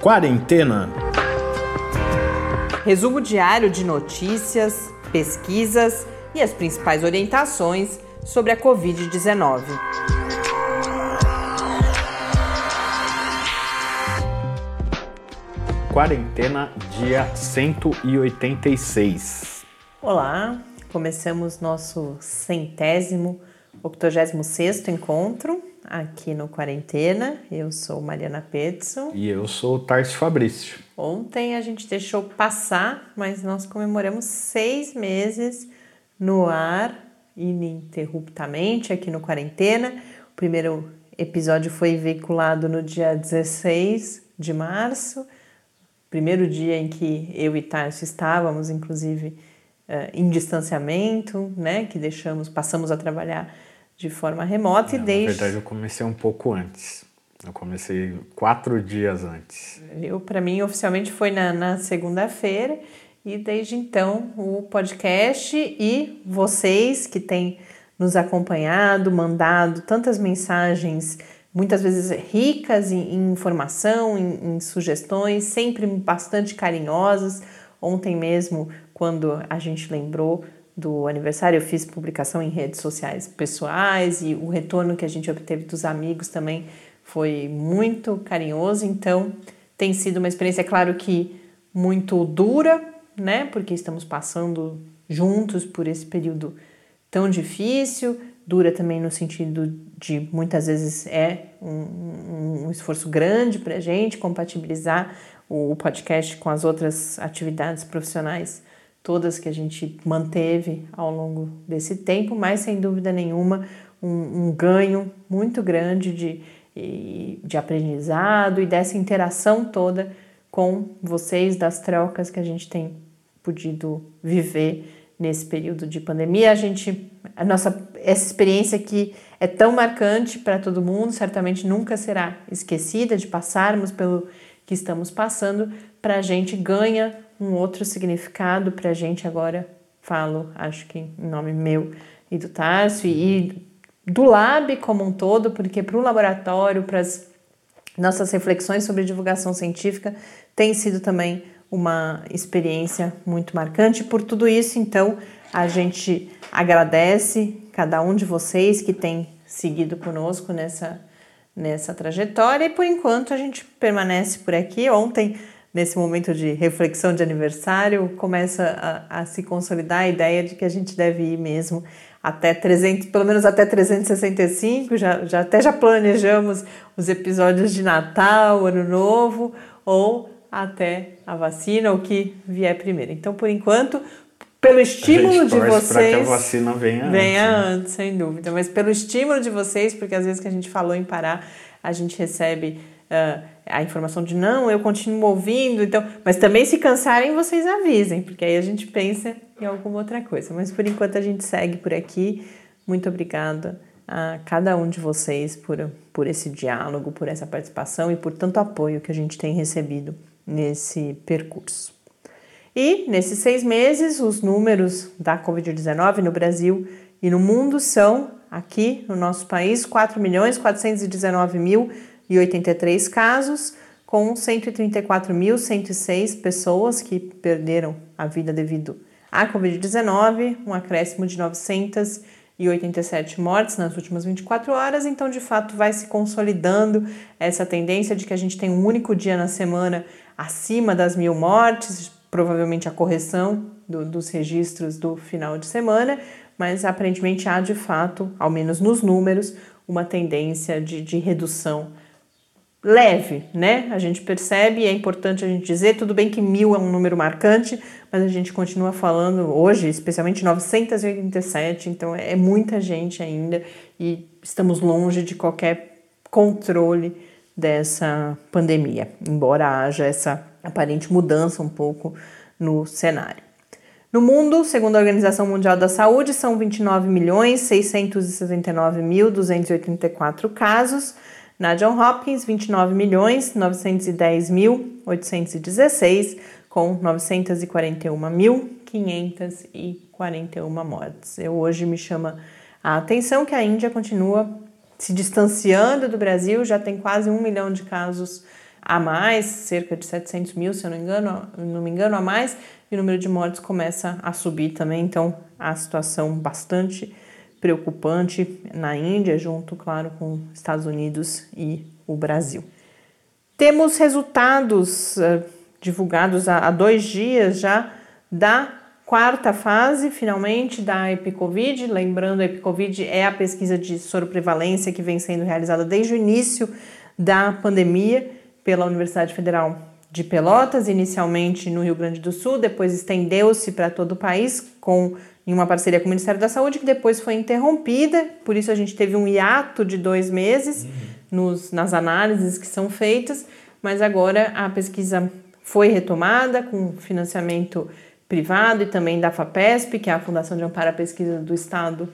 Quarentena. Resumo diário de notícias, pesquisas e as principais orientações sobre a Covid-19. Quarentena, dia 186. Olá, começamos nosso centésimo, octogésimo sexto encontro aqui no Quarentena. Eu sou Mariana Petson. E eu sou o Tarso Fabrício. Ontem a gente deixou passar, mas nós comemoramos seis meses no ar, ininterruptamente, aqui no Quarentena. O primeiro episódio foi veiculado no dia 16 de março, primeiro dia em que eu e Tarso estávamos, inclusive, eh, em distanciamento, né? Que deixamos, passamos a trabalhar de forma remota Não, e desde. Na verdade, eu comecei um pouco antes. Eu comecei quatro dias antes. Eu, para mim, oficialmente foi na, na segunda-feira e desde então o podcast e vocês que têm nos acompanhado, mandado tantas mensagens, muitas vezes ricas em, em informação, em, em sugestões, sempre bastante carinhosas. Ontem mesmo, quando a gente lembrou do aniversário, eu fiz publicação em redes sociais pessoais e o retorno que a gente obteve dos amigos também foi muito carinhoso. Então, tem sido uma experiência, é claro que muito dura, né? Porque estamos passando juntos por esse período tão difícil. Dura também no sentido de muitas vezes é um, um esforço grande para a gente compatibilizar o podcast com as outras atividades profissionais todas que a gente manteve ao longo desse tempo, mas sem dúvida nenhuma um, um ganho muito grande de, de aprendizado e dessa interação toda com vocês, das trocas que a gente tem podido viver nesse período de pandemia. A gente, a nossa essa experiência que é tão marcante para todo mundo, certamente nunca será esquecida de passarmos pelo que estamos passando, para a gente ganha um outro significado para a gente agora. Falo, acho que em nome meu e do Tarso e do Lab como um todo, porque para o laboratório, para as nossas reflexões sobre divulgação científica, tem sido também uma experiência muito marcante. Por tudo isso, então, a gente agradece cada um de vocês que tem seguido conosco nessa, nessa trajetória e por enquanto a gente permanece por aqui. Ontem nesse momento de reflexão de aniversário, começa a, a, se consolidar a ideia de que a gente deve ir mesmo até 300, pelo menos até 365, já, já até já planejamos os episódios de Natal, Ano Novo, ou até a vacina, o que vier primeiro. Então, por enquanto, pelo estímulo de vocês. que a vacina venha, venha antes, né? antes, sem dúvida. Mas pelo estímulo de vocês, porque às vezes que a gente falou em parar, a gente recebe uh, a informação de não, eu continuo ouvindo, então, mas também se cansarem vocês avisem, porque aí a gente pensa em alguma outra coisa. Mas por enquanto a gente segue por aqui. Muito obrigada a cada um de vocês por, por esse diálogo, por essa participação e por tanto apoio que a gente tem recebido nesse percurso. E nesses seis meses, os números da Covid-19 no Brasil e no mundo são, aqui no nosso país, 4.419.000. 1.183 casos, com 134.106 pessoas que perderam a vida devido à Covid-19, um acréscimo de 987 mortes nas últimas 24 horas. Então, de fato, vai se consolidando essa tendência de que a gente tem um único dia na semana acima das mil mortes, provavelmente a correção do, dos registros do final de semana, mas aparentemente há de fato, ao menos nos números, uma tendência de, de redução leve, né? A gente percebe e é importante a gente dizer, tudo bem que mil é um número marcante, mas a gente continua falando hoje, especialmente 987, então é muita gente ainda e estamos longe de qualquer controle dessa pandemia, embora haja essa aparente mudança um pouco no cenário. No mundo, segundo a Organização Mundial da Saúde, são 29 milhões 669 mil 284 casos, na John Hopkins, 29 milhões 910 mil 816, com 941.541 mortes. Eu hoje me chama a atenção que a Índia continua se distanciando do Brasil, já tem quase um milhão de casos a mais, cerca de 700 mil, se eu não, engano, não me engano, a mais, e o número de mortes começa a subir também. Então, a situação bastante preocupante na Índia, junto, claro, com Estados Unidos e o Brasil. Temos resultados uh, divulgados há, há dois dias já da quarta fase, finalmente, da EpiCovid. Lembrando, a EpiCovid é a pesquisa de soroprevalência que vem sendo realizada desde o início da pandemia pela Universidade Federal de Pelotas, inicialmente no Rio Grande do Sul, depois estendeu-se para todo o país com em uma parceria com o Ministério da Saúde, que depois foi interrompida, por isso a gente teve um hiato de dois meses uhum. nos, nas análises que são feitas, mas agora a pesquisa foi retomada com financiamento privado e também da FAPESP, que é a Fundação de Amparo à Pesquisa do Estado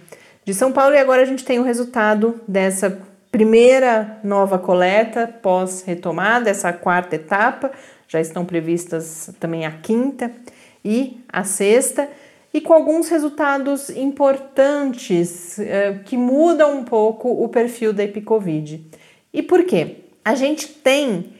de São Paulo, e agora a gente tem o resultado dessa primeira nova coleta pós-retomada, essa quarta etapa, já estão previstas também a quinta e a sexta, e com alguns resultados importantes eh, que mudam um pouco o perfil da Epicovid. E por quê? A gente tem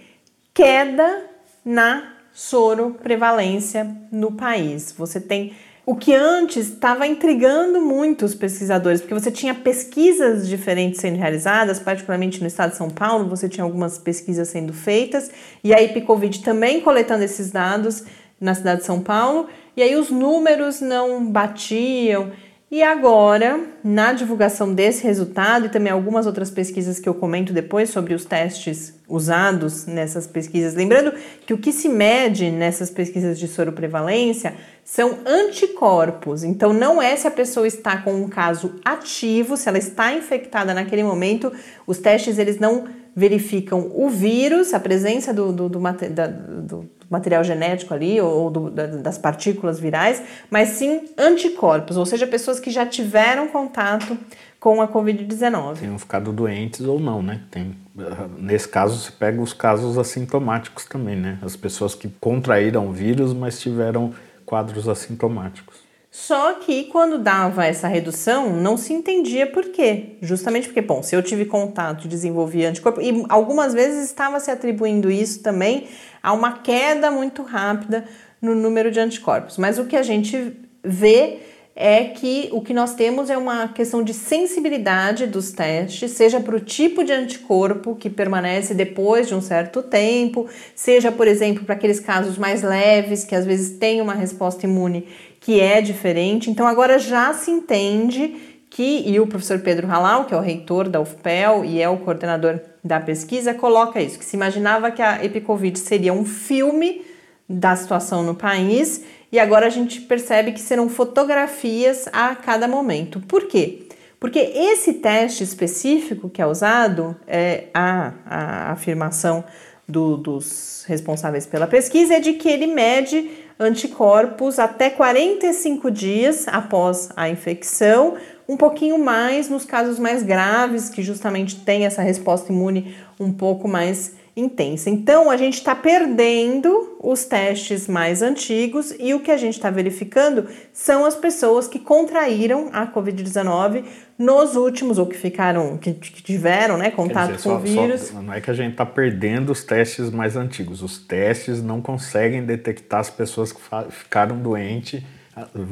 queda na soro prevalência no país. Você tem o que antes estava intrigando muito os pesquisadores, porque você tinha pesquisas diferentes sendo realizadas, particularmente no estado de São Paulo, você tinha algumas pesquisas sendo feitas, e a Epicovid também coletando esses dados na cidade de São Paulo, e aí os números não batiam. E agora, na divulgação desse resultado e também algumas outras pesquisas que eu comento depois sobre os testes usados nessas pesquisas, lembrando que o que se mede nessas pesquisas de soroprevalência são anticorpos. Então não é se a pessoa está com um caso ativo, se ela está infectada naquele momento, os testes eles não verificam o vírus, a presença do, do, do, do material genético ali ou do, das partículas virais, mas sim anticorpos, ou seja, pessoas que já tiveram contato com a Covid-19. Tenham ficado doentes ou não, né? Tem, nesse caso, se pega os casos assintomáticos também, né? As pessoas que contraíram o vírus, mas tiveram quadros assintomáticos. Só que quando dava essa redução, não se entendia por quê. Justamente porque, bom, se eu tive contato desenvolvi anticorpo, e algumas vezes estava se atribuindo isso também a uma queda muito rápida no número de anticorpos. Mas o que a gente vê é que o que nós temos é uma questão de sensibilidade dos testes, seja para o tipo de anticorpo que permanece depois de um certo tempo, seja, por exemplo, para aqueles casos mais leves, que às vezes tem uma resposta imune que é diferente. Então agora já se entende que, e o professor Pedro Halal, que é o reitor da UFPEL e é o coordenador da pesquisa, coloca isso, que se imaginava que a Epicovid seria um filme da situação no país e agora a gente percebe que serão fotografias a cada momento. Por quê? Porque esse teste específico que é usado, é a, a afirmação do, dos responsáveis pela pesquisa é de que ele mede anticorpos até 45 dias após a infecção, um pouquinho mais nos casos mais graves, que justamente tem essa resposta imune um pouco mais intensa. Então, a gente está perdendo os testes mais antigos e o que a gente está verificando são as pessoas que contraíram a Covid-19 nos últimos, ou que ficaram, que, que tiveram né, contato dizer, com só, o vírus. Só, não é que a gente está perdendo os testes mais antigos, os testes não conseguem detectar as pessoas que ficaram doentes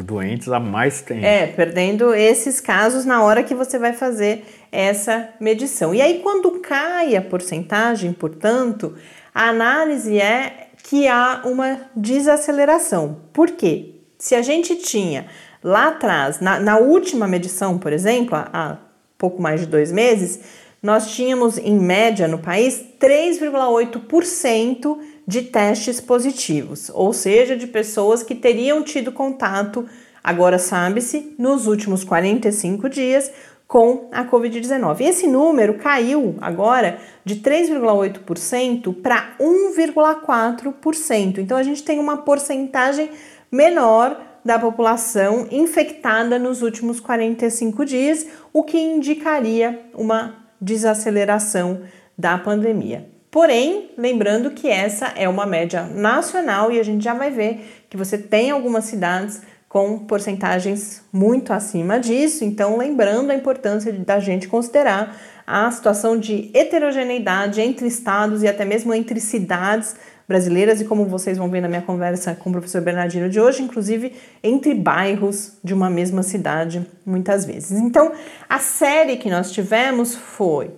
doentes há mais tempo. É, perdendo esses casos na hora que você vai fazer essa medição. E aí, quando cai a porcentagem, portanto, a análise é que há uma desaceleração. Por quê? Se a gente tinha lá atrás, na, na última medição, por exemplo, há, pouco mais de dois meses, nós tínhamos em média no país 3,8% de testes positivos, ou seja, de pessoas que teriam tido contato, agora sabe-se, nos últimos 45 dias com a Covid-19. Esse número caiu agora de 3,8% para 1,4%. Então a gente tem uma porcentagem menor da população infectada nos últimos 45 dias, o que indicaria uma desaceleração da pandemia. Porém, lembrando que essa é uma média nacional e a gente já vai ver que você tem algumas cidades com porcentagens muito acima disso. Então, lembrando a importância da gente considerar a situação de heterogeneidade entre estados e até mesmo entre cidades brasileiras e como vocês vão ver na minha conversa com o professor Bernardino de hoje, inclusive entre bairros de uma mesma cidade, muitas vezes. Então, a série que nós tivemos foi,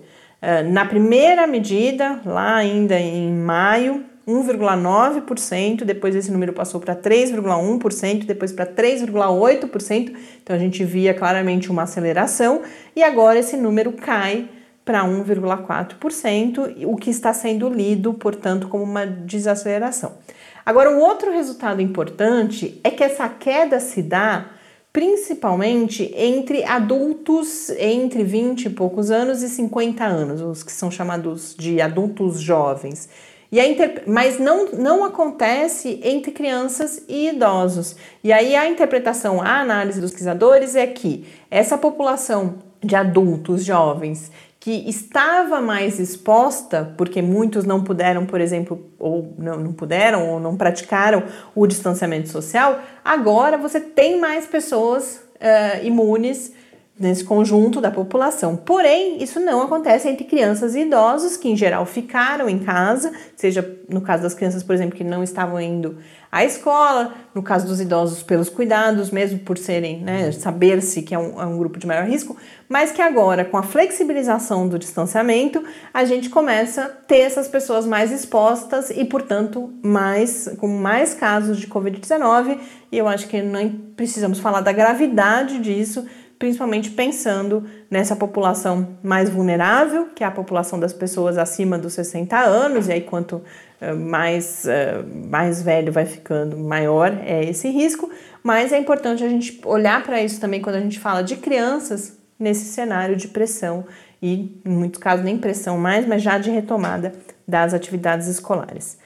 na primeira medida, lá ainda em maio, 1,9%, depois esse número passou para 3,1%, depois para 3,8%, então a gente via claramente uma aceleração, e agora esse número cai para 1,4%, o que está sendo lido, portanto, como uma desaceleração. Agora, um outro resultado importante é que essa queda se dá principalmente entre adultos entre 20 e poucos anos e 50 anos, os que são chamados de adultos jovens. E inter... Mas não, não acontece entre crianças e idosos. E aí a interpretação, a análise dos pesquisadores é que essa população de adultos jovens que estava mais exposta, porque muitos não puderam, por exemplo, ou não, não puderam ou não praticaram o distanciamento social, agora você tem mais pessoas uh, imunes nesse conjunto da população. Porém, isso não acontece entre crianças e idosos, que em geral ficaram em casa, seja no caso das crianças, por exemplo, que não estavam indo à escola, no caso dos idosos pelos cuidados, mesmo por serem, né, saber-se que é um, é um grupo de maior risco, mas que agora, com a flexibilização do distanciamento, a gente começa a ter essas pessoas mais expostas e, portanto, mais com mais casos de Covid-19, e eu acho que não precisamos falar da gravidade disso, principalmente pensando nessa população mais vulnerável, que é a população das pessoas acima dos 60 anos, e aí quanto uh, mais, uh, mais velho vai ficando, maior é esse risco, mas é importante a gente olhar para isso também quando a gente fala de crianças nesse cenário de pressão e, em muitos casos, nem pressão mais, mas já de retomada das atividades escolares.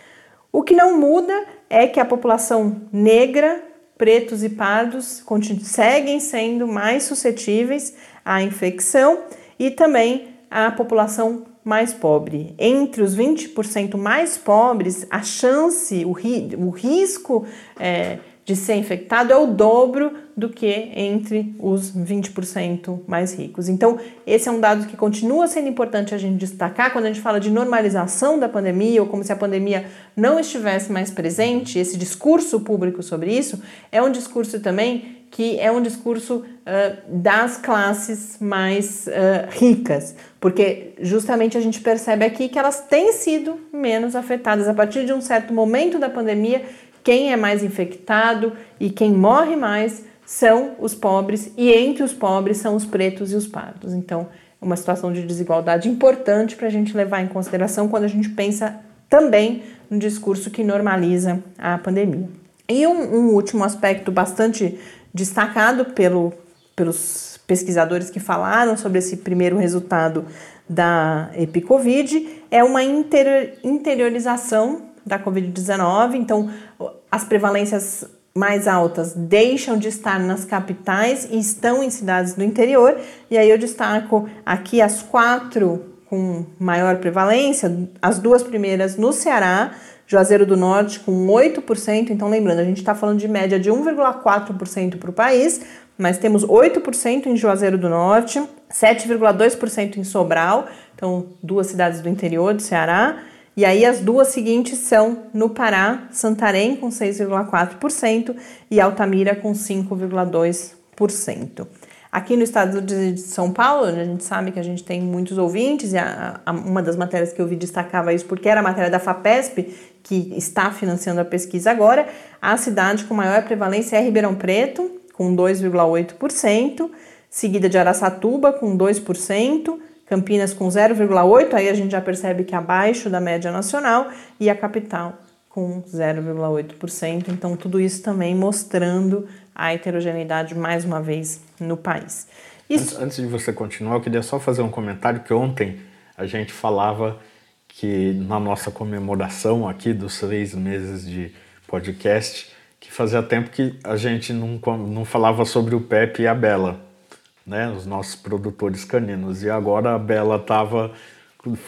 O que não muda é que a população negra pretos e pardos seguem sendo mais suscetíveis à infecção e também a população mais pobre. Entre os 20% mais pobres, a chance, o, ri, o risco é, de ser infectado é o dobro do que entre os 20% mais ricos. Então, esse é um dado que continua sendo importante a gente destacar quando a gente fala de normalização da pandemia ou como se a pandemia não estivesse mais presente. Esse discurso público sobre isso é um discurso também que é um discurso uh, das classes mais uh, ricas, porque justamente a gente percebe aqui que elas têm sido menos afetadas a partir de um certo momento da pandemia quem é mais infectado e quem morre mais são os pobres, e entre os pobres são os pretos e os pardos. Então, é uma situação de desigualdade importante para a gente levar em consideração quando a gente pensa também no discurso que normaliza a pandemia. E um, um último aspecto bastante destacado pelo, pelos pesquisadores que falaram sobre esse primeiro resultado da EpiCovid é uma interiorização da Covid-19. Então, as prevalências mais altas deixam de estar nas capitais e estão em cidades do interior. E aí eu destaco aqui as quatro com maior prevalência, as duas primeiras no Ceará, Juazeiro do Norte com 8%. Então, lembrando, a gente está falando de média de 1,4% para o país, mas temos 8% em Juazeiro do Norte, 7,2% em Sobral, então duas cidades do interior do Ceará, e aí as duas seguintes são no Pará, Santarém com 6,4% e Altamira com 5,2%. Aqui no estado de São Paulo, a gente sabe que a gente tem muitos ouvintes, e a, a, uma das matérias que eu vi destacava isso porque era a matéria da FAPESP, que está financiando a pesquisa agora. A cidade com maior prevalência é Ribeirão Preto, com 2,8%, seguida de Araçatuba, com 2%, Campinas com 0,8, aí a gente já percebe que é abaixo da média nacional, e a capital com 0,8%. Então, tudo isso também mostrando a heterogeneidade mais uma vez no país. Isso... Antes, de você continuar, eu queria só fazer um comentário que ontem a gente falava que na nossa comemoração aqui dos três meses de podcast, que fazia tempo que a gente não, não falava sobre o Pepe e a Bela né, os nossos produtores caninos. E agora a Bela estava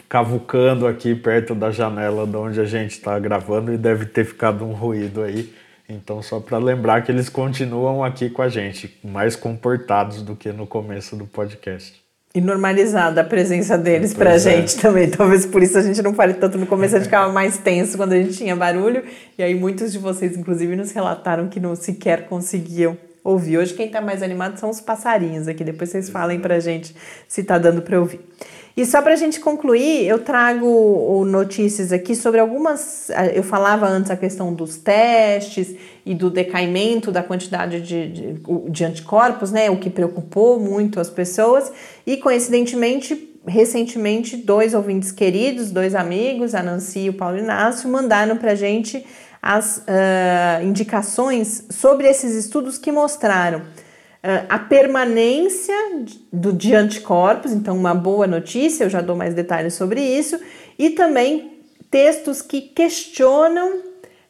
cavucando aqui perto da janela de onde a gente está gravando e deve ter ficado um ruído aí. Então, só para lembrar que eles continuam aqui com a gente, mais comportados do que no começo do podcast. E normalizada a presença deles para a é. gente também. Talvez por isso a gente não fale tanto no começo, a gente ficava mais tenso quando a gente tinha barulho. E aí muitos de vocês, inclusive, nos relataram que não sequer conseguiam ouvir. Hoje quem está mais animado são os passarinhos aqui. Depois vocês falem para a gente se está dando para ouvir. E só para a gente concluir, eu trago notícias aqui sobre algumas. Eu falava antes a questão dos testes e do decaimento da quantidade de, de, de anticorpos, né? O que preocupou muito as pessoas. E coincidentemente, recentemente, dois ouvintes queridos, dois amigos, a Nancy e o Paulo Inácio, mandaram para a gente as uh, indicações sobre esses estudos que mostraram ah, a permanência do, de anticorpos, então uma boa notícia, eu já dou mais detalhes sobre isso, e também textos que questionam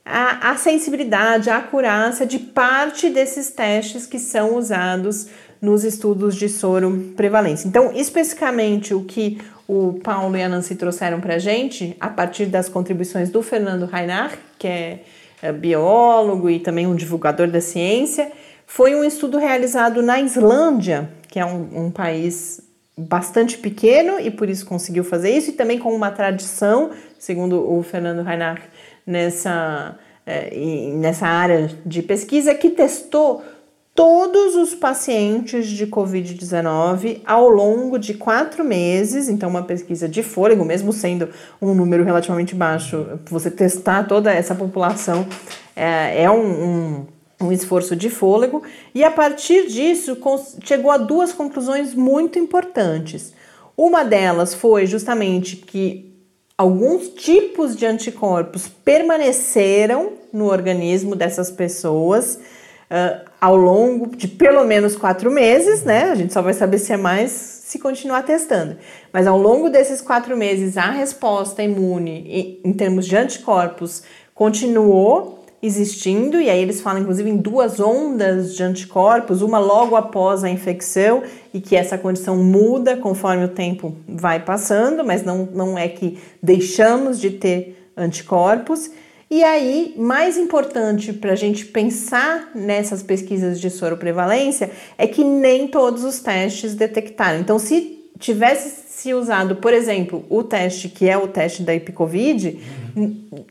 a, a sensibilidade, a acurácia de parte desses testes que são usados nos estudos de soro prevalência. Então, especificamente o que o Paulo e a Nancy trouxeram para a gente, a partir das contribuições do Fernando Reinach, que é, é biólogo e também um divulgador da ciência, foi um estudo realizado na Islândia, que é um, um país bastante pequeno e por isso conseguiu fazer isso, e também com uma tradição, segundo o Fernando Reinach, nessa, é, nessa área de pesquisa, que testou todos os pacientes de Covid-19 ao longo de quatro meses, então uma pesquisa de fôlego, mesmo sendo um número relativamente baixo, você testar toda essa população é, é um, um um esforço de fôlego, e a partir disso chegou a duas conclusões muito importantes. Uma delas foi justamente que alguns tipos de anticorpos permaneceram no organismo dessas pessoas uh, ao longo de pelo menos quatro meses, né? A gente só vai saber se é mais se continuar testando. Mas ao longo desses quatro meses, a resposta imune em termos de anticorpos continuou existindo, e aí eles falam inclusive em duas ondas de anticorpos, uma logo após a infecção, e que essa condição muda conforme o tempo vai passando, mas não, não é que deixamos de ter anticorpos. E aí, mais importante para a gente pensar nessas pesquisas de soroprevalência é que nem todos os testes detectaram. Então, se tivesse se usado, por exemplo, o teste que é o teste da Epicovid, uhum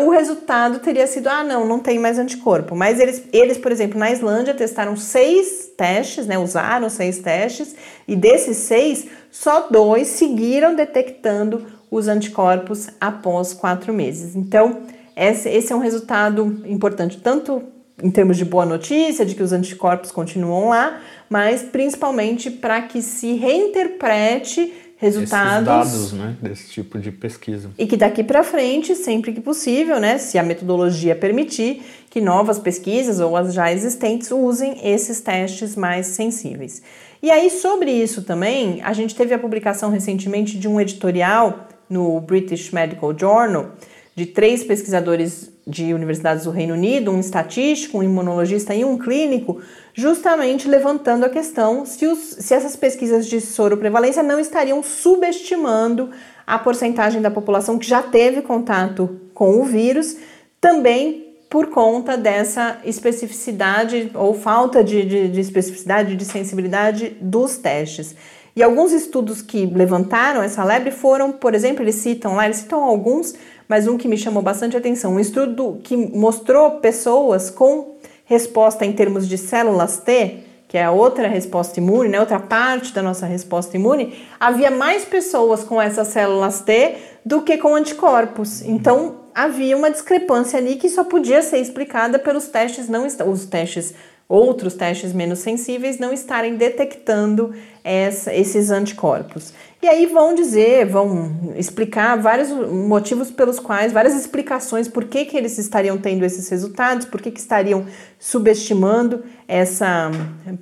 o resultado teria sido: ah, não, não tem mais anticorpo. Mas eles, eles, por exemplo, na Islândia testaram seis testes, né? Usaram seis testes, e desses seis, só dois seguiram detectando os anticorpos após quatro meses. Então, esse, é um resultado importante, tanto em termos de boa notícia, de que os anticorpos continuam lá, mas principalmente para que se reinterprete resultados. dados, né, desse tipo de pesquisa. E que daqui para frente, sempre que possível, né, se a metodologia permitir, que novas pesquisas ou as já existentes usem esses testes mais sensíveis. E aí, sobre isso também, a gente teve a publicação recentemente de um editorial no British Medical Journal de três pesquisadores de universidades do Reino Unido, um estatístico, um imunologista e um clínico, justamente levantando a questão se, os, se essas pesquisas de soroprevalência não estariam subestimando a porcentagem da população que já teve contato com o vírus, também por conta dessa especificidade ou falta de, de, de especificidade, de sensibilidade dos testes. E alguns estudos que levantaram essa lebre foram, por exemplo, eles citam lá, eles citam alguns, mas um que me chamou bastante atenção, um estudo que mostrou pessoas com resposta em termos de células T, que é a outra resposta imune, né, outra parte da nossa resposta imune, havia mais pessoas com essas células T do que com anticorpos. Então havia uma discrepância ali que só podia ser explicada pelos testes não os testes outros testes menos sensíveis não estarem detectando essa, esses anticorpos. E aí vão dizer, vão explicar vários motivos pelos quais, várias explicações por que, que eles estariam tendo esses resultados, por que, que estariam subestimando essa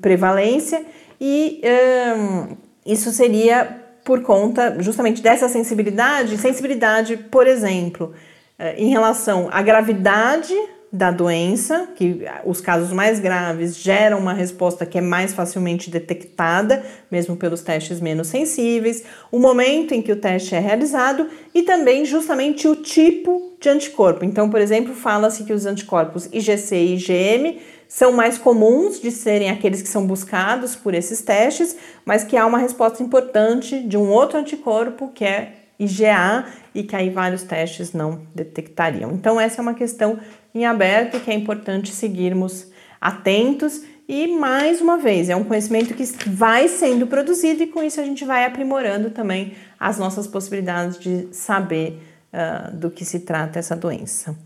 prevalência, e um, isso seria por conta justamente dessa sensibilidade, sensibilidade, por exemplo, eh, em relação à gravidade da doença, que os casos mais graves geram uma resposta que é mais facilmente detectada, mesmo pelos testes menos sensíveis, o momento em que o teste é realizado e também justamente o tipo de anticorpo. Então, por exemplo, fala-se que os anticorpos IgC e IgM são mais comuns de serem aqueles que são buscados por esses testes, mas que há uma resposta importante de um outro anticorpo que é IgA e que aí vários testes não detectariam. Então, essa é uma questão em aberto que é importante seguirmos atentos. E mais uma vez, é um conhecimento que vai sendo produzido e com isso a gente vai aprimorando também as nossas possibilidades de saber uh, do que se trata essa doença.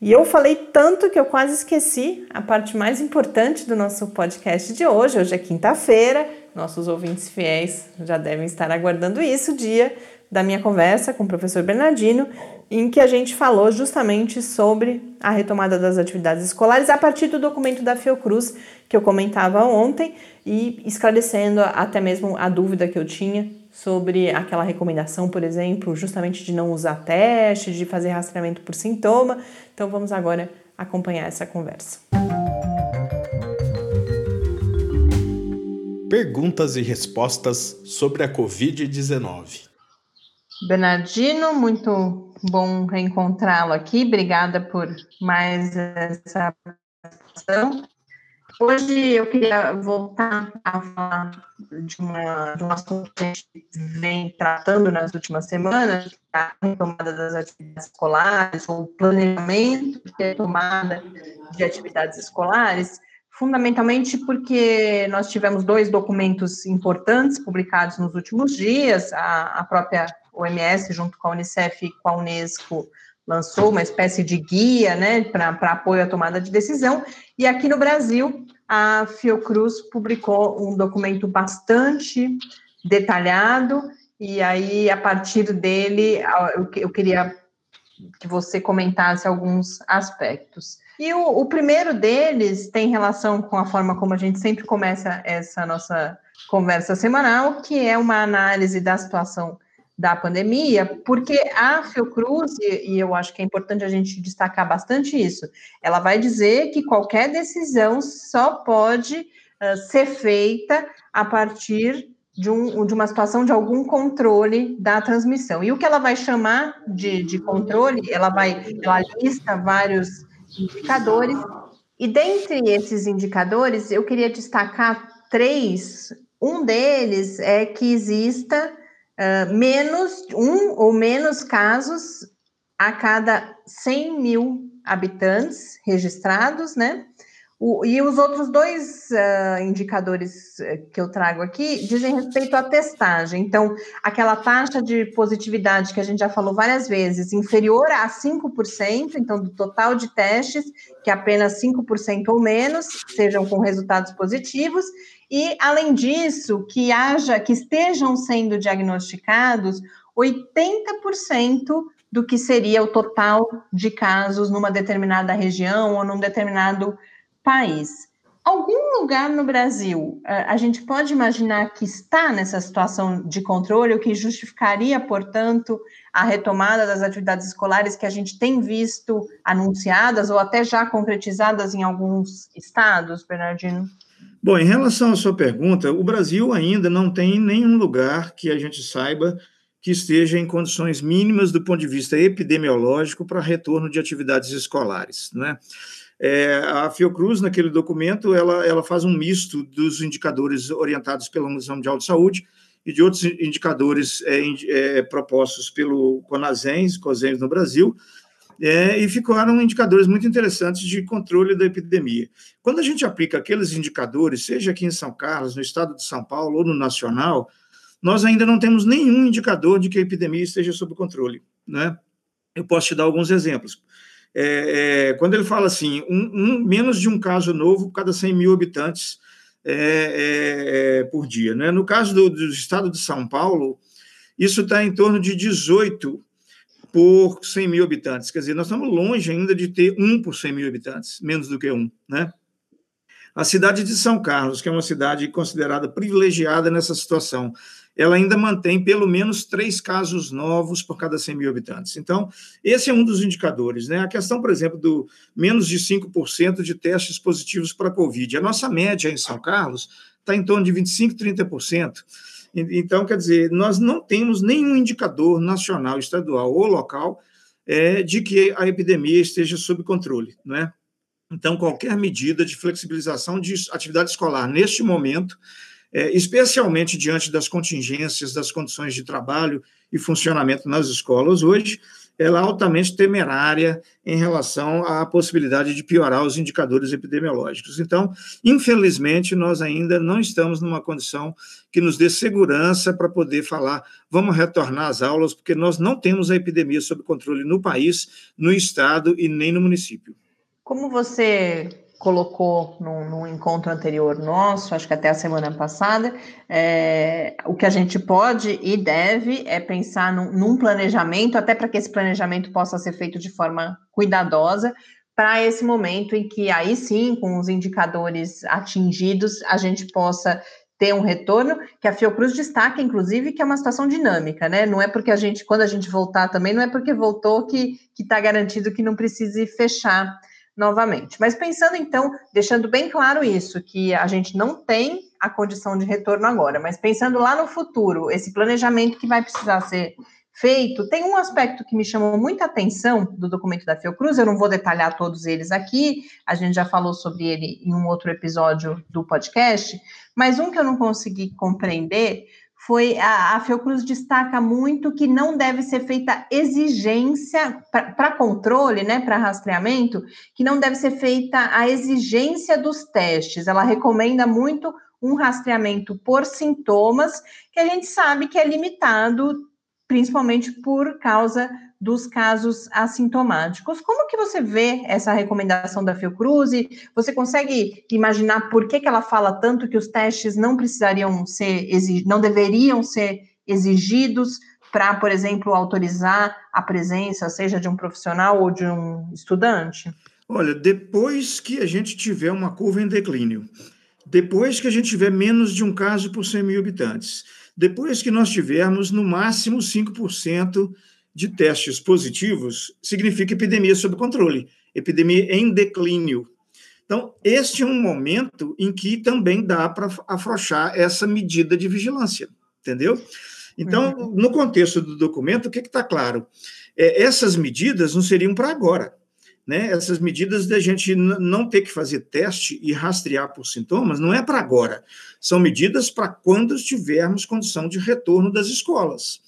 E eu falei tanto que eu quase esqueci a parte mais importante do nosso podcast de hoje. Hoje é quinta-feira, nossos ouvintes fiéis já devem estar aguardando isso, dia da minha conversa com o professor Bernardino, em que a gente falou justamente sobre a retomada das atividades escolares a partir do documento da Fiocruz que eu comentava ontem e esclarecendo até mesmo a dúvida que eu tinha sobre aquela recomendação, por exemplo, justamente de não usar teste, de fazer rastreamento por sintoma. Então vamos agora acompanhar essa conversa. Perguntas e respostas sobre a Covid-19. Bernardino, muito bom reencontrá-lo aqui. Obrigada por mais essa participação. Hoje eu queria voltar a falar de, uma, de um assunto que a gente vem tratando nas últimas semanas, é a retomada das atividades escolares, ou planejamento de retomada de atividades escolares, fundamentalmente porque nós tivemos dois documentos importantes publicados nos últimos dias, a, a própria OMS, junto com a Unicef e com a Unesco, lançou uma espécie de guia né, para apoio à tomada de decisão. E aqui no Brasil, a Fiocruz publicou um documento bastante detalhado, e aí, a partir dele, eu queria que você comentasse alguns aspectos. E o, o, primeiro deles tem relação com a forma como a gente sempre começa essa nossa conversa semanal, que é uma análise da situação da pandemia, porque a Fiocruz, e, eu acho que é importante a gente destacar bastante isso, ela vai dizer que qualquer decisão só pode uh, ser feita a partir de, um, de, uma situação de algum controle da transmissão. E o que ela vai chamar de, de controle, ela vai, ela lista vários indicadores, e dentre esses indicadores, eu queria destacar três. Um deles é que exista uh, menos um ou menos casos a cada 100 mil habitantes registrados, né? O, e os outros dois uh, indicadores que eu trago aqui dizem respeito à testagem. Então, aquela taxa de positividade que a gente já falou várias vezes, inferior a 5%, então, do total de testes, que apenas 5% ou menos sejam com resultados positivos, e, além disso, que haja, que estejam sendo diagnosticados 80% do que seria o total de casos numa determinada região ou num determinado país. Algum lugar no Brasil eh, a gente pode imaginar que está nessa situação de controle, o que justificaria, portanto, a retomada das atividades escolares que a gente tem visto anunciadas ou até já concretizadas em alguns estados, Bernardino? Bom, em relação à sua pergunta, o Brasil ainda não tem nenhum lugar que a gente saiba que esteja em condições mínimas do ponto de vista epidemiológico para retorno de atividades escolares, né? É, a Fiocruz, naquele documento, ela, ela faz um misto dos indicadores orientados pela Organização Mundial de Saúde e de outros indicadores é, é, propostos pelo CONASENS, COSENS no Brasil, é, e ficaram indicadores muito interessantes de controle da epidemia. Quando a gente aplica aqueles indicadores, seja aqui em São Carlos, no estado de São Paulo ou no nacional, nós ainda não temos nenhum indicador de que a epidemia esteja sob controle. Né? Eu posso te dar alguns exemplos. É, é, quando ele fala assim, um, um, menos de um caso novo cada 100 mil habitantes é, é, é, por dia. Né? No caso do, do estado de São Paulo, isso está em torno de 18 por 100 mil habitantes. Quer dizer, nós estamos longe ainda de ter um por 100 mil habitantes, menos do que um, né? A cidade de São Carlos, que é uma cidade considerada privilegiada nessa situação, ela ainda mantém pelo menos três casos novos por cada 100 mil habitantes. Então, esse é um dos indicadores. Né? A questão, por exemplo, do menos de 5% de testes positivos para a Covid. A nossa média em São Carlos está em torno de 25%, 30%. Então, quer dizer, nós não temos nenhum indicador nacional, estadual ou local é, de que a epidemia esteja sob controle. Né? Então, qualquer medida de flexibilização de atividade escolar neste momento é, especialmente diante das contingências, das condições de trabalho e funcionamento nas escolas hoje, ela é altamente temerária em relação à possibilidade de piorar os indicadores epidemiológicos. Então, infelizmente, nós ainda não estamos numa condição que nos dê segurança para poder falar, vamos retornar às aulas, porque nós não temos a epidemia sob controle no país, no estado e nem no município. Como você colocou num, num, encontro anterior nosso, acho que até a semana passada, é, o que a gente pode e deve é pensar num, num planejamento, até para que esse planejamento possa ser feito de forma cuidadosa, para esse momento em que aí sim, com os indicadores atingidos, a gente possa ter um retorno, que a Fiocruz destaca, inclusive, que é uma situação dinâmica, né? Não é porque a gente, quando a gente voltar também, não é porque voltou que está garantido que não precise fechar novamente. Mas pensando então, deixando bem claro isso, que a gente não tem a condição de retorno agora, mas pensando lá no futuro, esse planejamento que vai precisar ser feito, tem um aspecto que me chamou muita atenção do documento da Fiocruz, eu não vou detalhar todos eles aqui, a gente já falou sobre ele em um outro episódio do podcast, mas um que eu não consegui compreender foi a, a Fiocruz destaca muito que não deve ser feita exigência para controle, né, para rastreamento, que não deve ser feita a exigência dos testes. Ela recomenda muito um rastreamento por sintomas, que a gente sabe que é limitado, principalmente por causa dos casos assintomáticos. Como que você vê essa recomendação da Fiocruz? Você consegue imaginar por que, que ela fala tanto que os testes não precisariam ser, não deveriam ser exigidos para, por exemplo, autorizar a presença, seja de um profissional ou de um estudante? Olha, depois que a gente tiver uma curva em declínio, depois que a gente tiver menos de um caso por 100 mil habitantes, depois que nós tivermos no máximo 5% de testes positivos significa epidemia sob controle, epidemia em declínio. Então, este é um momento em que também dá para afrouxar essa medida de vigilância, entendeu? Então, uhum. no contexto do documento, o que está claro? É, essas medidas não seriam para agora. Né? Essas medidas da gente não ter que fazer teste e rastrear por sintomas não é para agora. São medidas para quando tivermos condição de retorno das escolas.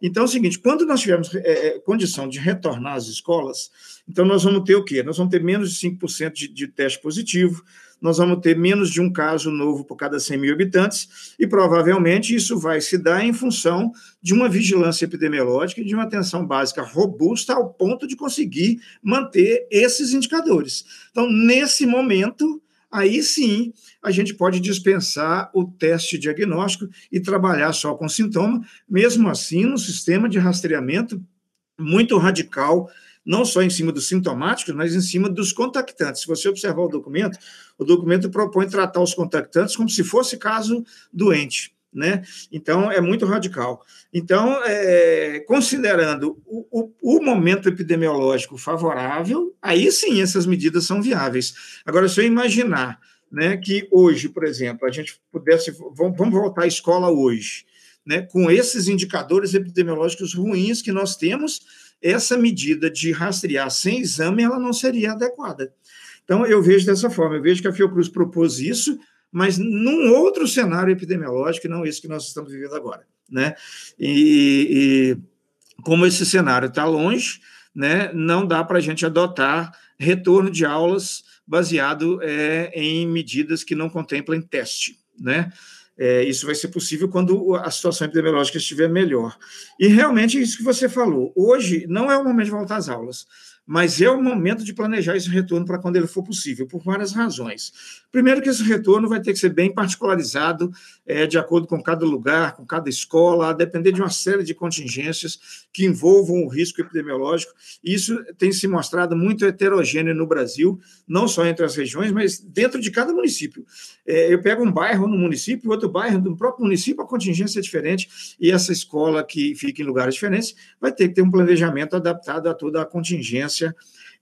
Então é o seguinte: quando nós tivermos é, condição de retornar às escolas, então nós vamos ter o quê? Nós vamos ter menos de 5% de, de teste positivo, nós vamos ter menos de um caso novo por cada 100 mil habitantes, e provavelmente isso vai se dar em função de uma vigilância epidemiológica e de uma atenção básica robusta ao ponto de conseguir manter esses indicadores. Então, nesse momento, aí sim a gente pode dispensar o teste diagnóstico e trabalhar só com sintoma, mesmo assim, no sistema de rastreamento muito radical, não só em cima dos sintomáticos, mas em cima dos contactantes. Se você observar o documento, o documento propõe tratar os contactantes como se fosse caso doente. Né? Então, é muito radical. Então, é, considerando o, o, o, momento epidemiológico favorável, aí sim essas medidas são viáveis. Agora, se eu imaginar né, que hoje, por exemplo, a gente pudesse. Vamos voltar à escola hoje, né, com esses indicadores epidemiológicos ruins que nós temos, essa medida de rastrear sem exame ela não seria adequada. Então, eu vejo dessa forma, eu vejo que a Fiocruz propôs isso mas num outro cenário epidemiológico, não esse que nós estamos vivendo agora. Né? E, e como esse cenário está longe, né, não dá para a gente adotar retorno de aulas baseado é, em medidas que não contemplem teste. Né? É, isso vai ser possível quando a situação epidemiológica estiver melhor. E realmente é isso que você falou. Hoje não é o momento de voltar às aulas mas é o momento de planejar esse retorno para quando ele for possível, por várias razões. Primeiro, que esse retorno vai ter que ser bem particularizado, é, de acordo com cada lugar, com cada escola, a depender de uma série de contingências que envolvam o risco epidemiológico. Isso tem se mostrado muito heterogêneo no Brasil, não só entre as regiões, mas dentro de cada município. É, eu pego um bairro no município, outro bairro, do próprio município, a contingência é diferente, e essa escola que fica em lugares diferentes vai ter que ter um planejamento adaptado a toda a contingência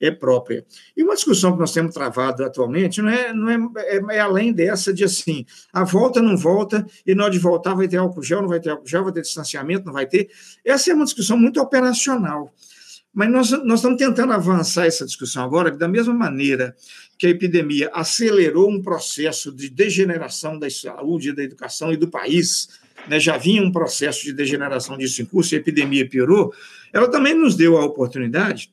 é própria. E uma discussão que nós temos travado atualmente não é, não é, é, é, além dessa de assim, a volta não volta, e na hora de voltar vai ter álcool gel, não vai ter álcool gel, vai ter distanciamento, não vai ter. Essa é uma discussão muito operacional. Mas nós, nós estamos tentando avançar essa discussão agora, da mesma maneira que a epidemia acelerou um processo de degeneração da saúde, da educação e do país, né, já vinha um processo de degeneração disso em curso e a epidemia piorou, ela também nos deu a oportunidade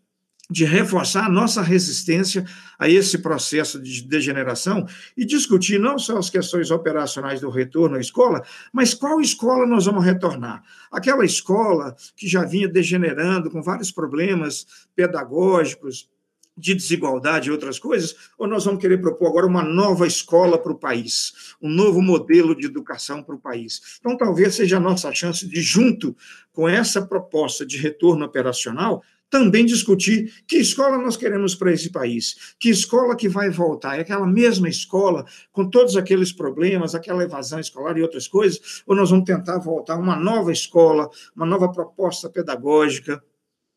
de reforçar a nossa resistência a esse processo de degeneração e discutir não só as questões operacionais do retorno à escola, mas qual escola nós vamos retornar. Aquela escola que já vinha degenerando com vários problemas pedagógicos, de desigualdade e outras coisas, ou nós vamos querer propor agora uma nova escola para o país, um novo modelo de educação para o país. Então, talvez seja a nossa chance de, junto com essa proposta de retorno operacional, também discutir que escola nós queremos para esse país, que escola que vai voltar, é aquela mesma escola, com todos aqueles problemas, aquela evasão escolar e outras coisas, ou nós vamos tentar voltar uma nova escola, uma nova proposta pedagógica,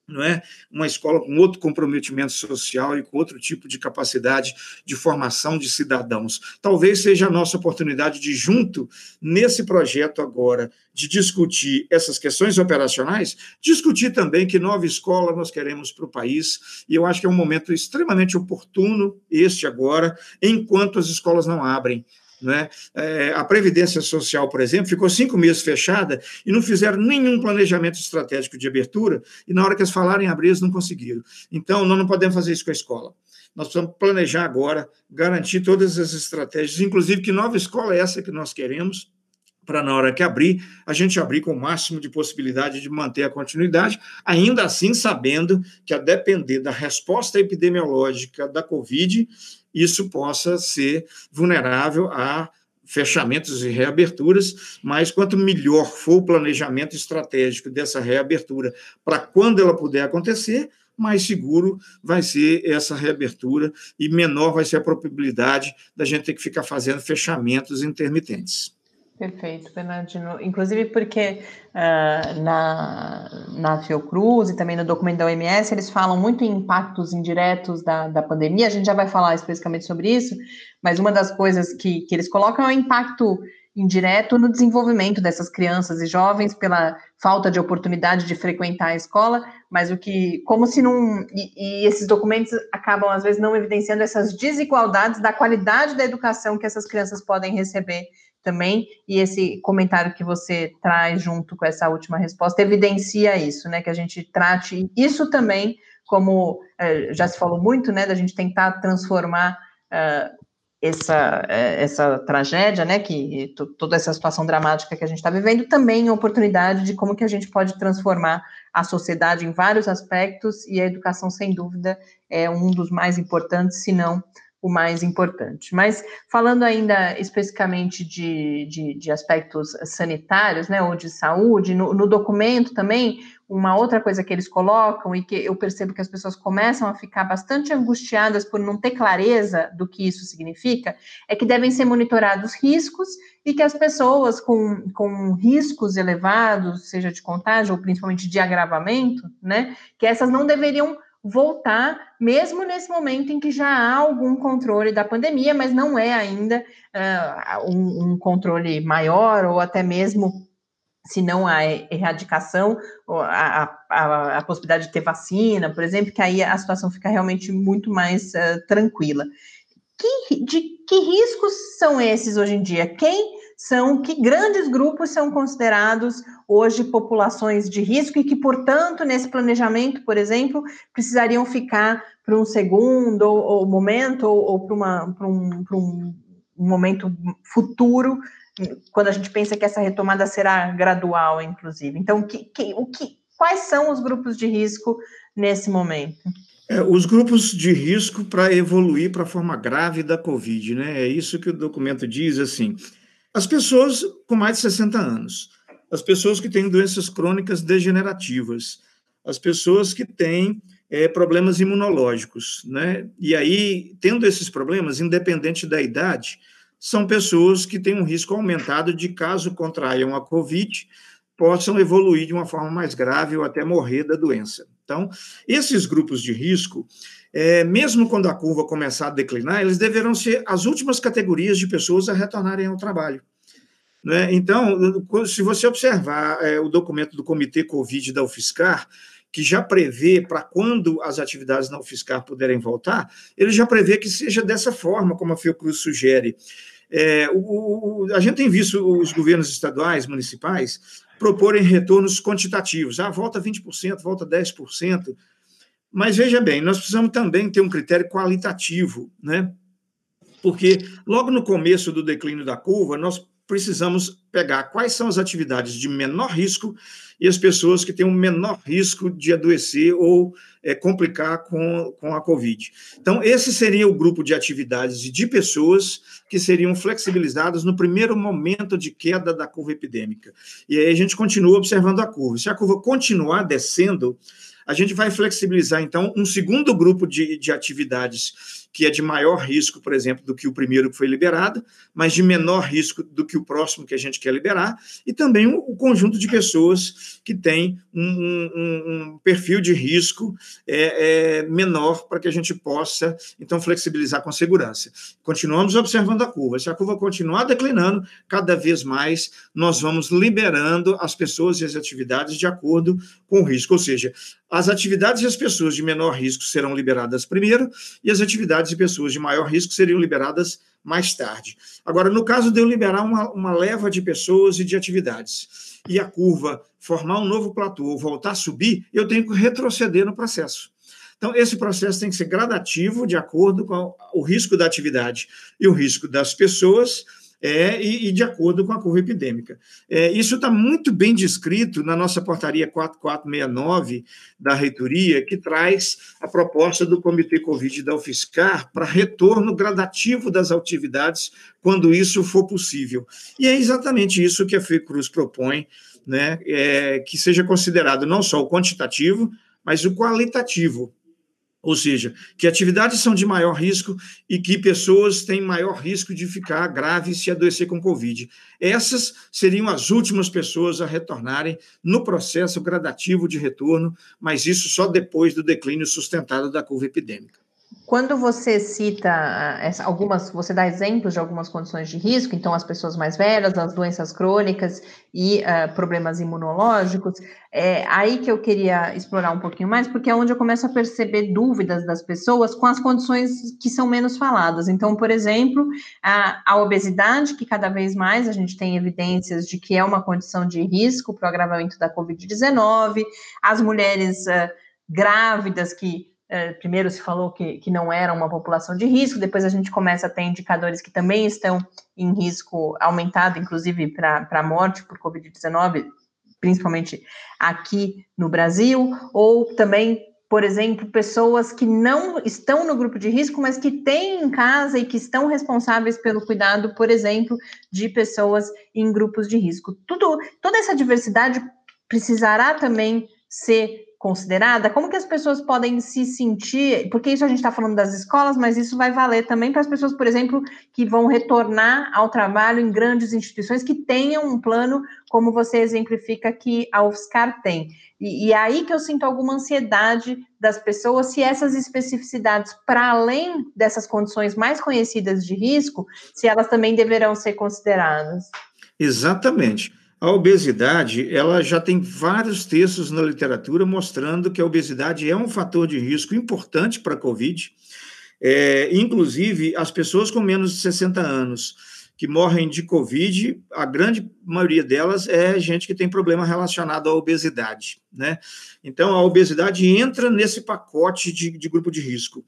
não é? Uma escola com outro comprometimento social e com outro tipo de capacidade de formação de cidadãos. Talvez seja a nossa oportunidade de, junto nesse projeto agora, de discutir essas questões operacionais, discutir também que nova escola nós queremos para o país, e eu acho que é um momento extremamente oportuno, este agora, enquanto as escolas não abrem. Né? É, a Previdência Social, por exemplo, ficou cinco meses fechada e não fizeram nenhum planejamento estratégico de abertura, e na hora que eles falaram em abrir, eles não conseguiram. Então, nós não podemos fazer isso com a escola. Nós precisamos planejar agora, garantir todas as estratégias, inclusive que nova escola é essa que nós queremos, para na hora que abrir, a gente abrir com o máximo de possibilidade de manter a continuidade, ainda assim sabendo que a depender da resposta epidemiológica da Covid, isso possa ser vulnerável a fechamentos e reaberturas, mas quanto melhor for o planejamento estratégico dessa reabertura para quando ela puder acontecer, mais seguro vai ser essa reabertura e menor vai ser a probabilidade da gente ter que ficar fazendo fechamentos intermitentes. Perfeito, Bernardino. Inclusive porque uh, na, na Fiocruz e também no documento da OMS, eles falam muito em impactos indiretos da, da pandemia, a gente já vai falar especificamente sobre isso, mas uma das coisas que, que eles colocam é o impacto indireto no desenvolvimento dessas crianças e jovens pela falta de oportunidade de frequentar a escola, mas o que, como se não, e, e, esses documentos acabam às vezes não evidenciando essas desigualdades da qualidade da educação que essas crianças podem receber também, e esse comentário que você traz junto com essa última resposta evidencia isso, né? Que a gente trate isso também como é, já se falou muito, né? Da gente tentar transformar é, essa, é, essa tragédia, né? Que toda essa situação dramática que a gente está vivendo, também em oportunidade de como que a gente pode transformar a sociedade em vários aspectos, e a educação, sem dúvida, é um dos mais importantes, se não o mais importante. Mas falando ainda especificamente de, de, de aspectos sanitários, né, ou de saúde, no, no, documento também, uma outra coisa que eles colocam e que eu percebo que as pessoas começam a ficar bastante angustiadas por não ter clareza do que isso significa, é que devem ser monitorados riscos e que as pessoas com, com riscos elevados, seja de contágio ou principalmente de agravamento, né, que essas não deveriam voltar, mesmo nesse momento em que já há algum controle da pandemia, mas não é ainda uh, um, um, controle maior, ou até mesmo, se não a erradicação, a, a, a, possibilidade de ter vacina, por exemplo, que aí a situação fica realmente muito mais uh, tranquila. Que, de que riscos são esses hoje em dia? Quem são que grandes grupos são considerados hoje populações de risco e que, portanto, nesse planejamento, por exemplo, precisariam ficar para um segundo ou, ou momento ou, ou para, uma, para, um, para um momento futuro, quando a gente pensa que essa retomada será gradual, inclusive. Então, que, que, o que, quais são os grupos de risco nesse momento? É, os grupos de risco para evoluir para a forma grave da Covid, né? É isso que o documento diz, assim. As pessoas com mais de 60 anos, as pessoas que têm doenças crônicas degenerativas, as pessoas que têm é, problemas imunológicos, né? E aí, tendo esses problemas, independente da idade, são pessoas que têm um risco aumentado de, caso contraiam a Covid, possam evoluir de uma forma mais grave ou até morrer da doença. Então, esses grupos de risco, é, mesmo quando a curva começar a declinar, eles deverão ser as últimas categorias de pessoas a retornarem ao trabalho. Né? Então, se você observar é, o documento do Comitê Covid da UFSCar, que já prevê para quando as atividades na UFSCar puderem voltar, ele já prevê que seja dessa forma, como a Fiocruz sugere. É, o, o, a gente tem visto os governos estaduais, municipais, proporem retornos quantitativos. Ah, volta 20%, volta 10%. Mas veja bem, nós precisamos também ter um critério qualitativo, né? Porque logo no começo do declínio da curva, nós precisamos pegar quais são as atividades de menor risco e as pessoas que têm um menor risco de adoecer ou é, complicar com, com a Covid. Então, esse seria o grupo de atividades e de pessoas que seriam flexibilizadas no primeiro momento de queda da curva epidêmica. E aí a gente continua observando a curva. Se a curva continuar descendo, a gente vai flexibilizar, então, um segundo grupo de, de atividades que é de maior risco, por exemplo, do que o primeiro que foi liberado, mas de menor risco do que o próximo que a gente quer liberar, e também o, conjunto de pessoas que tem um, um, um perfil de risco é, é, menor para que a gente possa, então, flexibilizar com segurança. Continuamos observando a curva. Se a curva continuar declinando, cada vez mais nós vamos liberando as pessoas e as atividades de acordo com o risco, ou seja, as atividades e as pessoas de menor risco serão liberadas primeiro e as atividades e pessoas de maior risco seriam liberadas mais tarde. Agora, no caso de eu liberar uma, uma leva de pessoas e de atividades e a curva formar um novo platô ou voltar a subir, eu tenho que retroceder no processo. Então, esse processo tem que ser gradativo, de acordo com o risco da atividade e o risco das pessoas é, e, e, de acordo com a curva epidêmica. É, isso está muito bem descrito na nossa portaria 4469 da reitoria, que traz a proposta do Comitê Covid da UFSCar para retorno gradativo das atividades quando isso for possível. E é exatamente isso que a Fiocruz propõe, né, é, que seja considerado não só o quantitativo, mas o qualitativo ou seja, que atividades são de maior risco e que pessoas têm maior risco de ficar graves se adoecer com Covid. Essas seriam as últimas pessoas a retornarem no processo gradativo de retorno, mas isso só depois do declínio sustentado da curva epidêmica. Quando você cita ah, algumas, você dá exemplos de algumas condições de risco, então as pessoas mais velhas, as doenças crônicas e uh, problemas imunológicos, é aí que eu queria explorar um pouquinho mais, porque é onde eu começo a perceber dúvidas das pessoas com as condições que são menos faladas. Então, por exemplo, a, a obesidade, que cada vez mais a gente tem evidências de que é uma condição de risco para o agravamento da Covid-19, as mulheres uh, grávidas que primeiro se falou que, que não era uma população de risco, depois a gente começa a ter indicadores que também estão em risco aumentado, inclusive para a morte por Covid-19, principalmente aqui no Brasil, ou também, por exemplo, pessoas que não estão no grupo de risco, mas que têm em casa e que estão responsáveis pelo cuidado, por exemplo, de pessoas em grupos de risco. Tudo, toda essa diversidade precisará também ser considerada? Como que as pessoas podem se sentir? Porque isso a gente está falando das escolas, mas isso vai valer também para as pessoas, por exemplo, que vão retornar ao trabalho em grandes instituições que tenham um plano, como você exemplifica que a UFSCar tem. E, e é aí que eu sinto alguma ansiedade das pessoas se essas especificidades, para além dessas condições mais conhecidas de risco, se elas também deverão ser consideradas. Exatamente. A obesidade, ela já tem vários textos na literatura mostrando que a obesidade é um fator de risco importante para a Covid. É, inclusive, as pessoas com menos de 60 anos que morrem de Covid, a grande maioria delas é gente que tem problema relacionado à obesidade, né? Então, a obesidade entra nesse pacote de, de grupo de risco.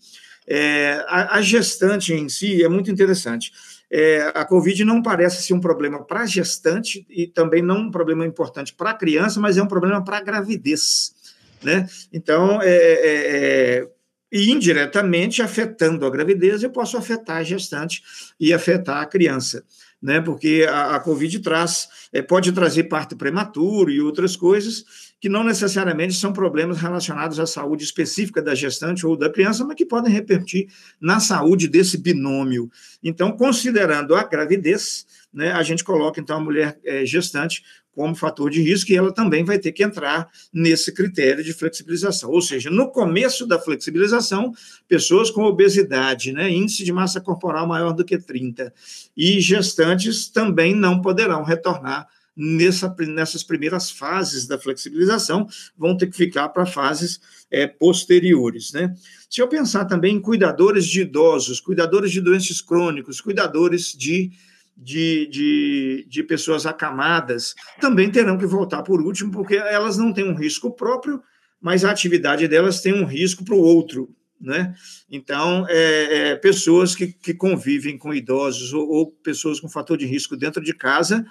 É, a, a gestante em si é muito interessante é, a Covid não parece ser um problema para gestante e também não um problema importante para criança, mas é um problema para gravidez. Né? Então, é, é, é, e indiretamente afetando a gravidez, eu posso afetar a gestante e afetar a criança. Né, porque a, a Covid traz, é, pode trazer parto prematuro e outras coisas, que não necessariamente são problemas relacionados à saúde específica da gestante ou da criança, mas que podem repercutir na saúde desse binômio. Então, considerando a gravidez, né, a gente coloca então a mulher é, gestante como fator de risco e ela também vai ter que entrar nesse critério de flexibilização. Ou seja, no começo da flexibilização, pessoas com obesidade, né, índice de massa corporal maior do que 30 e gestantes também não poderão retornar nessa, nessas primeiras fases da flexibilização, vão ter que ficar para fases é, posteriores. Né? Se eu pensar também em cuidadores de idosos, cuidadores de doentes crônicos, cuidadores de de, de, de, pessoas acamadas também terão que voltar por último, porque elas não têm um risco próprio, mas a atividade delas tem um risco para o outro. Né? Então, é, é, pessoas que, que convivem com idosos ou, ou pessoas com fator de risco dentro de casa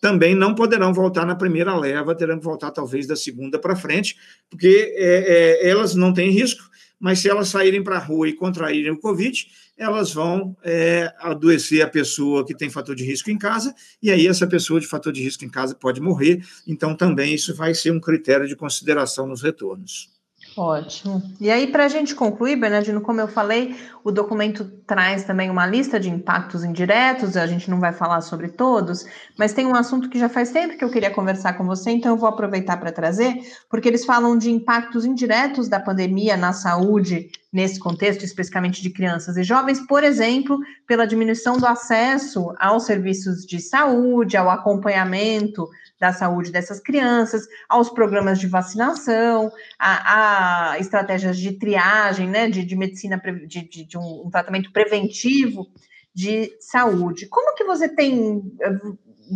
também não poderão voltar na primeira leva, terão que voltar talvez da segunda para frente, porque é, é, elas não têm risco, mas se elas saírem para a rua e contraírem o Covid, elas vão é, adoecer a pessoa que tem fator de risco em casa, e aí essa pessoa de fator de risco em casa pode morrer, então também isso vai ser um critério de consideração nos retornos. Ótimo. E aí, para a gente concluir, Bernardino, como eu falei, o documento traz também uma lista de impactos indiretos, a gente não vai falar sobre todos, mas tem um assunto que já faz tempo que eu queria conversar com você, então eu vou aproveitar para trazer, porque eles falam de impactos indiretos da pandemia na saúde, nesse contexto, especificamente de crianças e jovens, por exemplo, pela diminuição do acesso aos serviços de saúde, ao acompanhamento da saúde dessas crianças, aos programas de vacinação, a, a estratégias de triagem, né, de, de medicina, de, de, de um, um, tratamento preventivo de saúde. Como que você tem eh,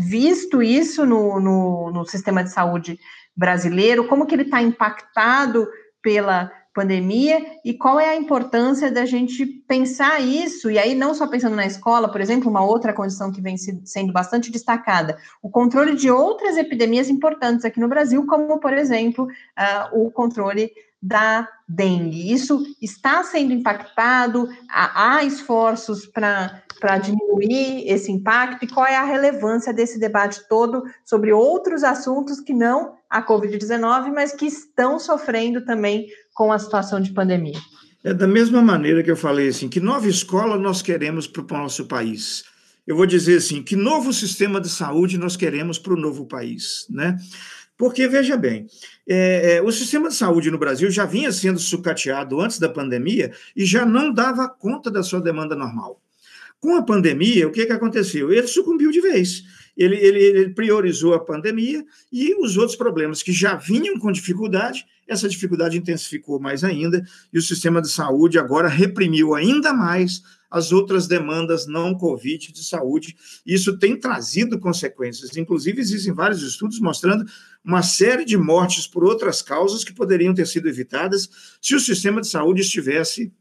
visto isso no, no, no sistema de saúde brasileiro? Como que ele está impactado pela pandemia e qual é a importância da gente pensar isso, e aí não só pensando na escola, por exemplo, uma outra condição que vem sendo bastante destacada, o controle de outras epidemias importantes aqui no Brasil, como, por exemplo, uh, o controle da dengue. Isso está sendo impactado, há, esforços para diminuir esse impacto, e qual é a relevância desse debate todo sobre outros assuntos que não a Covid-19, mas que estão sofrendo também com a situação de pandemia. É da mesma maneira que eu falei assim, que nova escola nós queremos para o nosso país. Eu vou dizer assim, que novo sistema de saúde nós queremos para o novo país, né? Porque, veja bem, é, é, o sistema de saúde no Brasil já vinha sendo sucateado antes da pandemia e já não dava conta da sua demanda normal. Com a pandemia, o que, que aconteceu? Ele sucumbiu de vez. Ele, ele, ele priorizou a pandemia e os outros problemas que já vinham com dificuldade, essa dificuldade intensificou mais ainda, e o sistema de saúde agora reprimiu ainda mais as outras demandas não Covid de saúde. Isso tem trazido consequências. Inclusive, existem vários estudos mostrando uma série de mortes por outras causas que poderiam ter sido evitadas se o sistema de saúde estivesse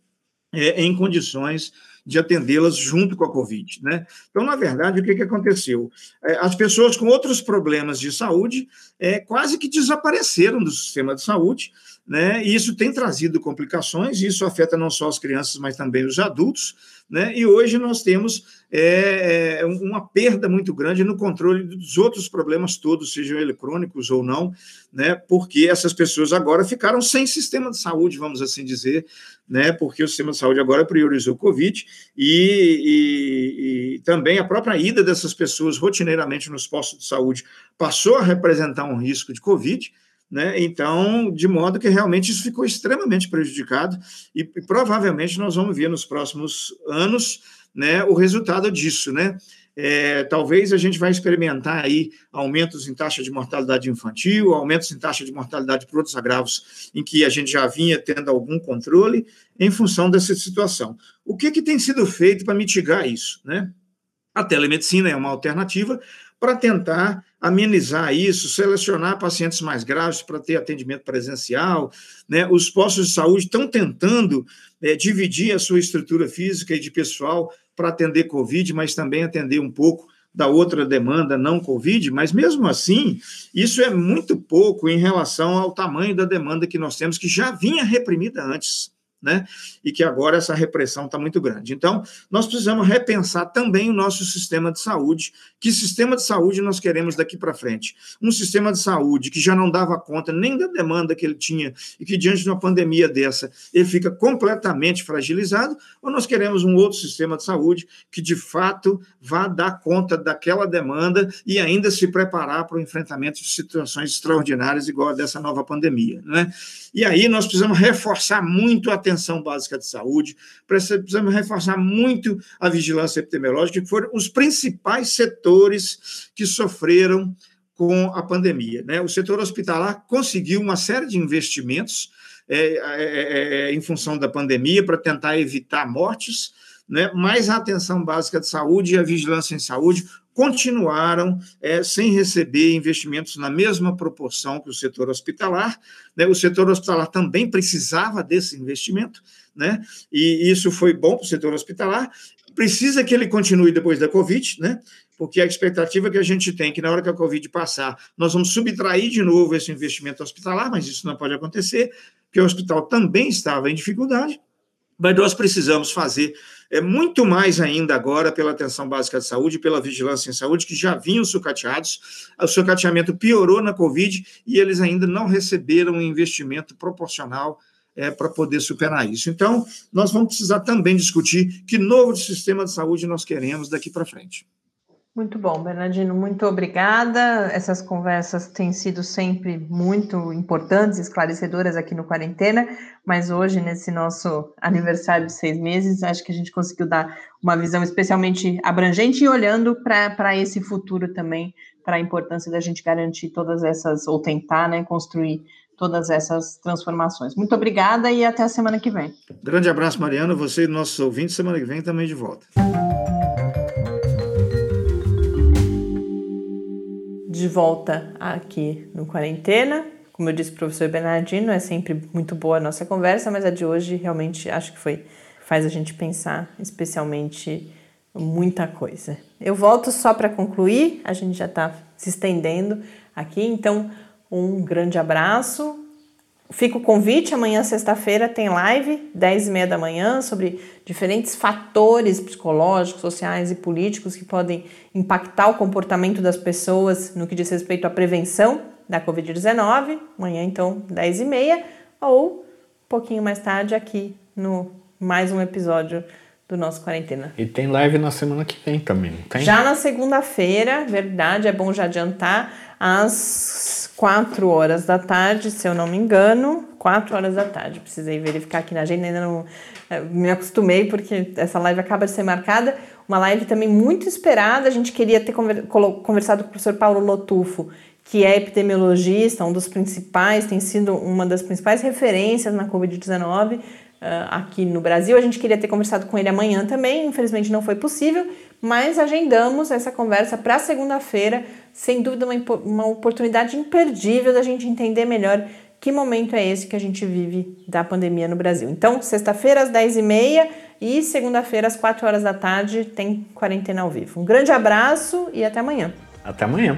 é, em condições de atendê-las junto com a Covid. Né? Então, na verdade, o que, que aconteceu? É, as pessoas com outros problemas de saúde é, quase que desapareceram do sistema de saúde, né? e isso tem trazido complicações, isso afeta não só as crianças, mas também os adultos. Né? E hoje nós temos é, é, uma perda muito grande no controle dos outros problemas todos, sejam eletrônicos ou não, né? porque essas pessoas agora ficaram sem sistema de saúde, vamos assim dizer, né? porque o sistema de saúde agora priorizou o Covid e, e, e também a própria ida dessas pessoas rotineiramente nos postos de saúde passou a representar um risco de Covid. Né? Então, de modo que realmente isso ficou extremamente prejudicado e, e provavelmente nós vamos ver nos próximos anos né, o resultado disso, né? É, talvez a gente vai experimentar aí aumentos em taxa de mortalidade infantil, aumentos em taxa de mortalidade por outros agravos em que a gente já vinha tendo algum controle em função dessa situação. O que, que tem sido feito para mitigar isso? Né? A telemedicina é uma alternativa para tentar amenizar isso, selecionar pacientes mais graves para ter atendimento presencial. Né? Os postos de saúde estão tentando é, dividir a sua estrutura física e de pessoal para atender Covid, mas também atender um pouco da outra demanda não Covid, mas mesmo assim, isso é muito pouco em relação ao tamanho da demanda que nós temos, que já vinha reprimida antes. Né? E que agora essa repressão está muito grande. Então, nós precisamos repensar também o nosso sistema de saúde. Que sistema de saúde nós queremos daqui para frente? Um sistema de saúde que já não dava conta nem da demanda que ele tinha e que, diante de uma pandemia dessa, ele fica completamente fragilizado, ou nós queremos um outro sistema de saúde que, de fato, vá dar conta daquela demanda e ainda se preparar para o enfrentamento de situações extraordinárias igual a dessa nova pandemia, né? E aí nós precisamos reforçar muito a atenção básica de saúde, precisamos reforçar muito a vigilância epidemiológica, que foram os principais setores que sofreram com a pandemia. Né? O setor hospitalar conseguiu uma série de investimentos é, é, é, em função da pandemia para tentar evitar mortes, né? mas a atenção básica de saúde e a vigilância em saúde continuaram é, sem receber investimentos na mesma proporção que o setor hospitalar. Né? O setor hospitalar também precisava desse investimento, né? e isso foi bom para o setor hospitalar. Precisa que ele continue depois da Covid, né? porque a expectativa que a gente tem é que na hora que a Covid passar, nós vamos subtrair de novo esse investimento hospitalar, mas isso não pode acontecer, porque o hospital também estava em dificuldade, mas nós precisamos fazer é muito mais ainda agora pela atenção básica de saúde, pela vigilância em saúde, que já vinham sucateados. O sucateamento piorou na Covid e eles ainda não receberam um investimento proporcional é, para poder superar isso. Então, nós vamos precisar também discutir que novo sistema de saúde nós queremos daqui para frente. Muito bom, Bernardino, muito obrigada. Essas conversas têm sido sempre muito importantes, esclarecedoras aqui no Quarentena, mas hoje, nesse nosso aniversário de seis meses, acho que a gente conseguiu dar uma visão especialmente abrangente e olhando para esse futuro também, para a importância da gente garantir todas essas, ou tentar né, construir todas essas transformações. Muito obrigada e até a semana que vem. Grande abraço, Mariana, você e nossos ouvintes, semana que vem também de volta. De volta aqui no Quarentena. Como eu disse, professor Bernardino, é sempre muito boa a nossa conversa, mas a de hoje realmente acho que foi faz a gente pensar especialmente muita coisa. Eu volto só para concluir, a gente já está se estendendo aqui, então um grande abraço, Fica o convite, amanhã, sexta-feira, tem live, 10 e meia da manhã, sobre diferentes fatores psicológicos, sociais e políticos que podem impactar o comportamento das pessoas no que diz respeito à prevenção da Covid-19. Amanhã, então, 10 e meia, ou um pouquinho mais tarde aqui no mais um episódio do nosso quarentena. E tem live na semana que vem também, tem? Já na segunda-feira, verdade, é bom já adiantar, às 4 horas da tarde, se eu não me engano, 4 horas da tarde. Precisei verificar aqui na agenda, ainda não eh, me acostumei porque essa live acaba de ser marcada. Uma live também muito esperada. A gente queria ter conversado com o professor Paulo Lotufo, que é epidemiologista, um dos principais, tem sido uma das principais referências na Covid-19 uh, aqui no Brasil. A gente queria ter conversado com ele amanhã também, infelizmente não foi possível, mas agendamos essa conversa para segunda-feira. Sem dúvida, uma, uma oportunidade imperdível da gente entender melhor que momento é esse que a gente vive da pandemia no Brasil. Então, sexta-feira às 10h30 e segunda-feira às 4 horas da tarde tem quarentena ao vivo. Um grande abraço e até amanhã. Até amanhã.